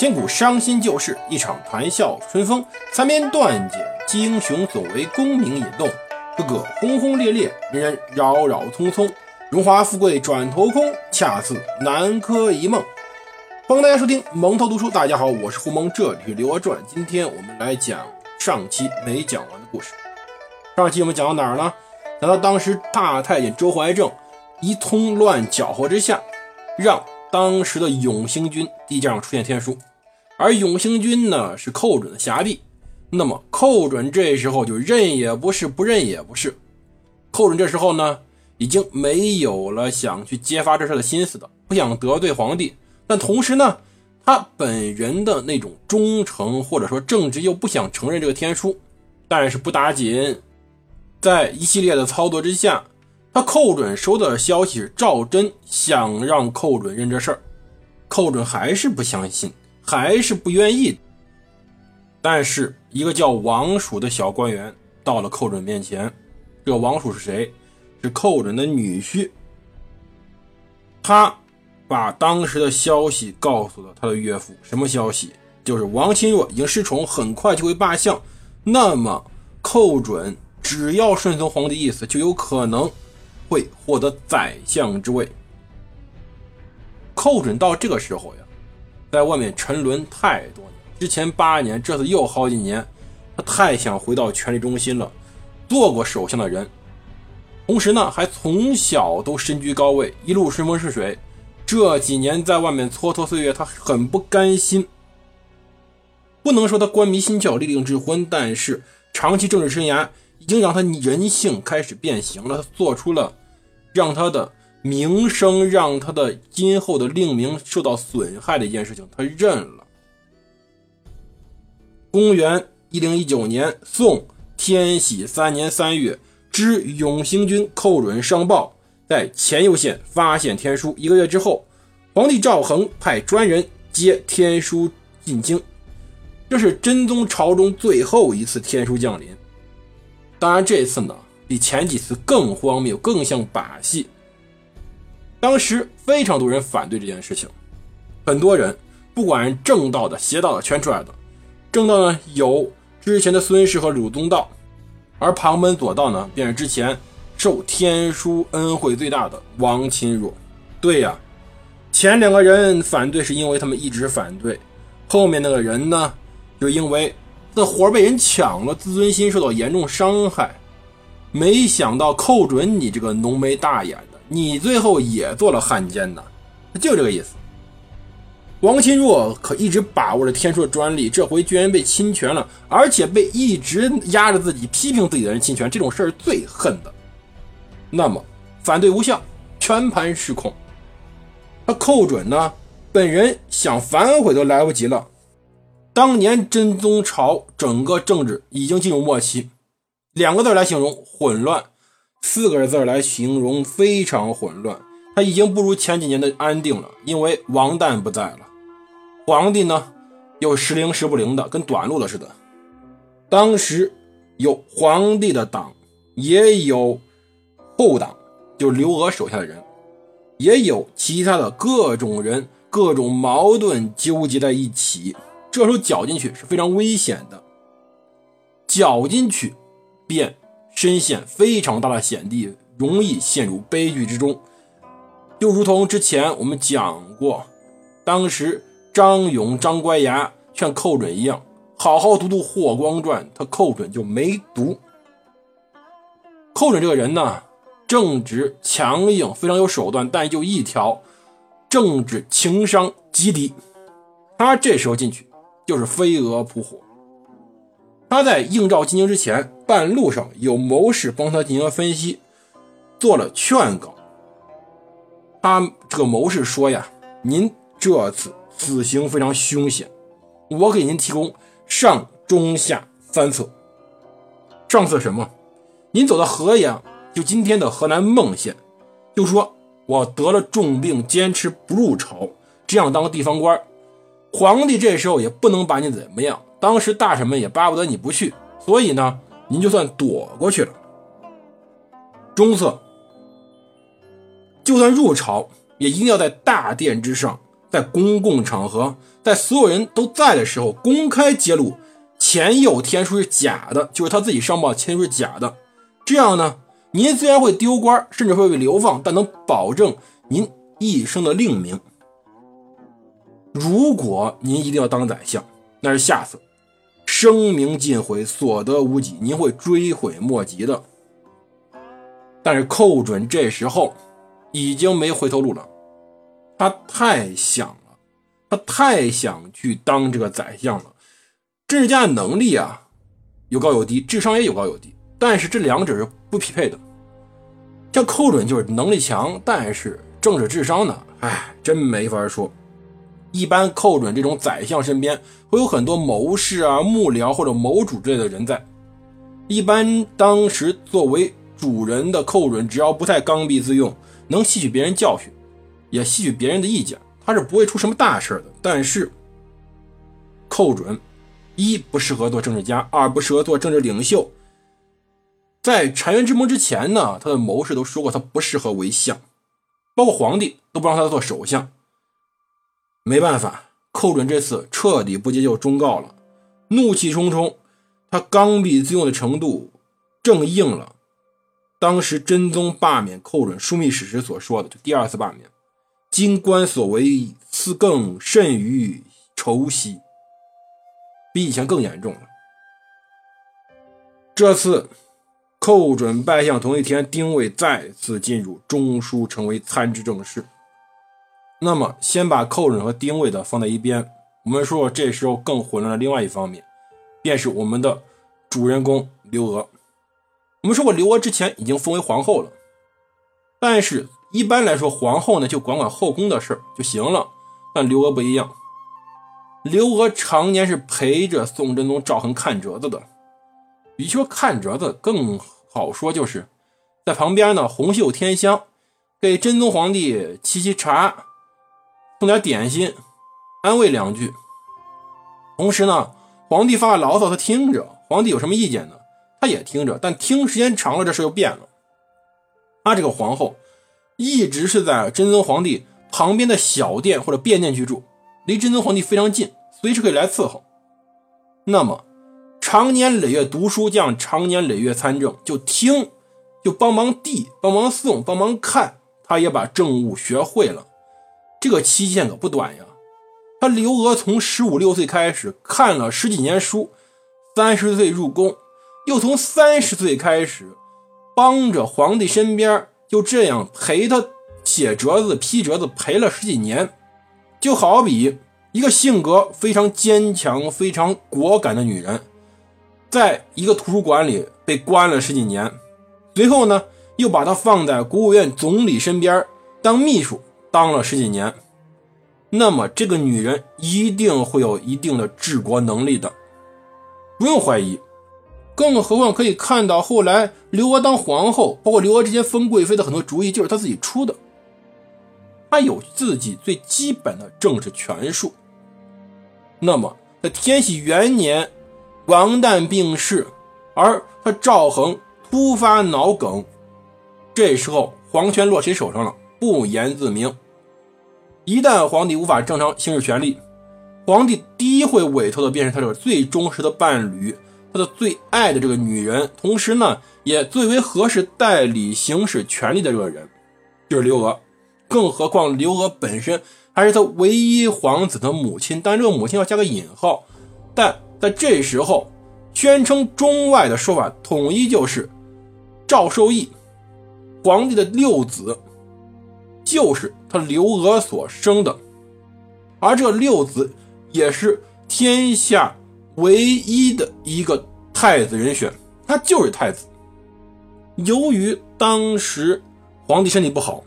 千古伤心旧事，一场谈笑春风。三边断简，击英雄所为功名引动。个个轰轰烈烈，人人扰扰匆匆。荣华富贵转头空，恰似南柯一梦。欢迎大家收听蒙头读书。大家好，我是胡蒙，这里是《刘娥传》。今天我们来讲上期没讲完的故事。上期我们讲到哪儿了？讲到当时大太监周怀正一通乱搅和之下，让当时的永兴军地界上出现天书。而永兴军呢是寇准的辖地，那么寇准这时候就认也不是，不认也不是。寇准这时候呢已经没有了想去揭发这事的心思的，不想得罪皇帝，但同时呢他本人的那种忠诚或者说正直又不想承认这个天书，但是不打紧，在一系列的操作之下，他寇准收到的消息是赵祯想让寇准认这事儿，寇准还是不相信。还是不愿意，但是一个叫王蜀的小官员到了寇准面前。这个王蜀是谁？是寇准的女婿。他把当时的消息告诉了他的岳父。什么消息？就是王钦若已经失宠，很快就会罢相。那么寇准只要顺从皇帝意思，就有可能会获得宰相之位。寇准到这个时候呀。在外面沉沦太多年，之前八年，这次又好几年，他太想回到权力中心了。做过首相的人，同时呢，还从小都身居高位，一路顺风顺水。这几年在外面蹉跎岁月，他很不甘心。不能说他官迷心窍、利令智昏，但是长期政治生涯已经让他人性开始变形了。他做出了让他的。名声让他的今后的令名受到损害的一件事情，他认了。公元一零一九年，宋天禧三年三月，知永兴军寇准上报，在前右县发现天书。一个月之后，皇帝赵恒派专人接天书进京。这是真宗朝中最后一次天书降临。当然，这次呢，比前几次更荒谬，更像把戏。当时非常多人反对这件事情，很多人不管正道的、邪道的，全出来的。正道呢，有之前的孙氏和鲁宗道，而旁门左道呢，便是之前受天书恩惠最大的王钦若。对呀，前两个人反对是因为他们一直反对，后面那个人呢，就因为这活被人抢了，自尊心受到严重伤害。没想到寇准，你这个浓眉大眼。你最后也做了汉奸呢，就这个意思。王钦若可一直把握着天书的专利，这回居然被侵权了，而且被一直压着自己批评自己的人侵权，这种事儿最恨的。那么反对无效，全盘失控。他寇准呢，本人想反悔都来不及了。当年真宗朝整个政治已经进入末期，两个字来形容：混乱。四个字来形容非常混乱，他已经不如前几年的安定了，因为王旦不在了，皇帝呢又时灵时不灵的，跟短路了似的。当时有皇帝的党，也有后党，就刘娥手下的人，也有其他的各种人，各种矛盾纠结在一起，这时候搅进去是非常危险的，搅进去便。深陷非常大的险地，容易陷入悲剧之中。就如同之前我们讲过，当时张勇、张乖崖劝寇准一样，好好读读《霍光传》，他寇准就没读。寇准这个人呢，正直强硬，非常有手段，但就一条，政治情商极低。他这时候进去就是飞蛾扑火。他在应召进京之前，半路上有谋士帮他进行了分析，做了劝告。他这个谋士说呀：“您这次此行非常凶险，我给您提供上中下三策。上策什么？您走到河阳，就今天的河南孟县，就说我得了重病，坚持不入朝，这样当地方官，皇帝这时候也不能把你怎么样。”当时大臣们也巴不得你不去，所以呢，您就算躲过去了。中策，就算入朝，也一定要在大殿之上在公共场合，在所有人都在的时候，公开揭露前有天书是假的，就是他自己上报的天书是假的。这样呢，您虽然会丢官，甚至会被流放，但能保证您一生的令名。如果您一定要当宰相，那是下策，声名尽毁，所得无几，您会追悔莫及的。但是寇准这时候已经没回头路了，他太想了，他太想去当这个宰相了。政治家的能力啊，有高有低，智商也有高有低，但是这两者是不匹配的。像寇准就是能力强，但是政治智商呢，哎，真没法说。一般寇准这种宰相身边会有很多谋士啊、幕僚或者谋主之类的人在。一般当时作为主人的寇准，只要不太刚愎自用，能吸取别人教训，也吸取别人的意见，他是不会出什么大事的。但是，寇准一不适合做政治家，二不适合做政治领袖。在澶渊之盟之前呢，他的谋士都说过他不适合为相，包括皇帝都不让他做首相。没办法，寇准这次彻底不接受忠告了，怒气冲冲，他刚愎自用的程度正应了。当时真宗罢免寇准枢密使时所说的，就第二次罢免，今官所为，此更甚于仇昔，比以前更严重了。这次寇准拜相同一天，丁谓再次进入中书，成为参知政事。那么，先把寇准和丁谓的放在一边，我们说说这时候更混乱的另外一方面，便是我们的主人公刘娥。我们说过，刘娥之前已经封为皇后了，但是一般来说，皇后呢就管管后宫的事就行了。但刘娥不一样，刘娥常年是陪着宋真宗赵恒看折子的，与其说看折子，更好说就是在旁边呢红袖添香，给真宗皇帝沏沏茶，送点点心，安慰两句。同时呢，皇帝发牢骚，他听着，皇帝有什么意见呢？他也听着，但听时间长了，这事又变了。他这个皇后一直是在真宗皇帝旁边的小殿或者便殿居住，离真宗皇帝非常近，随时可以来伺候。那么，常年累月读书，这样常年累月参政，就听，就帮忙递，帮忙送，帮忙看，他也把政务学会了。这个期限可不短呀。他刘娥从十五六岁开始看了十几年书，三十岁入宫。又从三十岁开始，帮着皇帝身边，就这样陪他写折子、批折子，陪了十几年。就好比一个性格非常坚强、非常果敢的女人，在一个图书馆里被关了十几年，随后呢，又把她放在国务院总理身边当秘书，当了十几年。那么，这个女人一定会有一定的治国能力的，不用怀疑。更何况可以看到，后来刘娥当皇后，包括刘娥之前封贵妃的很多主意，就是她自己出的。她有自己最基本的政治权术。那么，在天禧元年，王旦病逝，而他赵恒突发脑梗，这时候皇权落谁手上了？不言自明。一旦皇帝无法正常行使权力，皇帝第一会委托的便是他这个最忠实的伴侣。他的最爱的这个女人，同时呢，也最为合适代理行使权力的这个人，就是刘娥。更何况刘娥本身还是他唯一皇子的母亲，但这个母亲要加个引号。但在这时候，宣称中外的说法统一就是赵受益，皇帝的六子，就是他刘娥所生的，而这六子也是天下。唯一的一个太子人选，他就是太子。由于当时皇帝身体不好，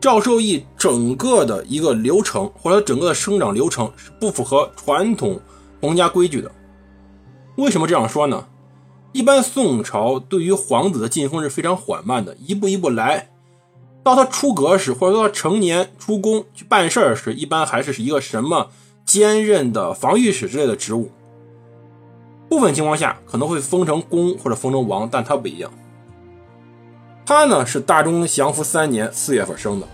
赵受益整个的一个流程或者整个的生长流程是不符合传统皇家规矩的。为什么这样说呢？一般宋朝对于皇子的晋封是非常缓慢的，一步一步来。到他出阁时，或者说他成年出宫去办事儿时，一般还是是一个什么？兼任的防御使之类的职务，部分情况下可能会封成公或者封成王，但他不一样。他呢是大中祥符三年四月份生的，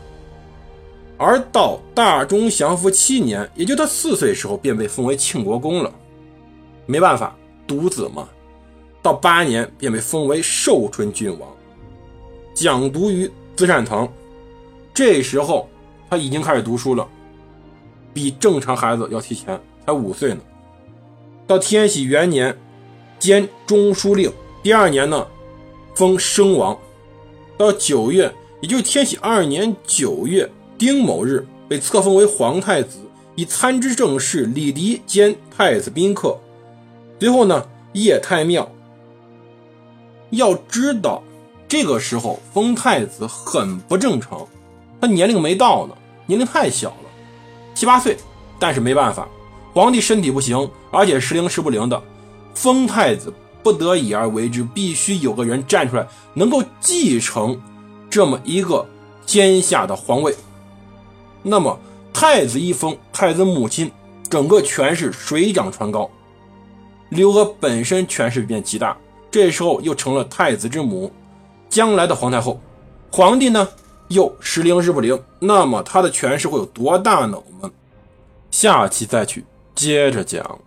而到大中祥符七年，也就他四岁时候，便被封为庆国公了。没办法，独子嘛。到八年便被封为寿春郡王，讲读于资善堂。这时候他已经开始读书了，比正常孩子要提前，才五岁呢。到天禧元年，兼中书令。第二年呢，封生王。到九月，也就是天禧二年九月丁某日，被册封为皇太子，以参知政事李迪兼太子宾客。最后呢，谒太庙。要知道，这个时候封太子很不正常，他年龄没到呢，年龄太小了，七八岁。但是没办法，皇帝身体不行，而且时灵时不灵的，封太子不得已而为之，必须有个人站出来，能够继承这么一个天下的皇位。那么太子一封，太子母亲整个权势水涨船高，刘娥本身权势便极大。这时候又成了太子之母，将来的皇太后，皇帝呢又时灵时不灵，那么他的权势会有多大呢？我们下期再去接着讲。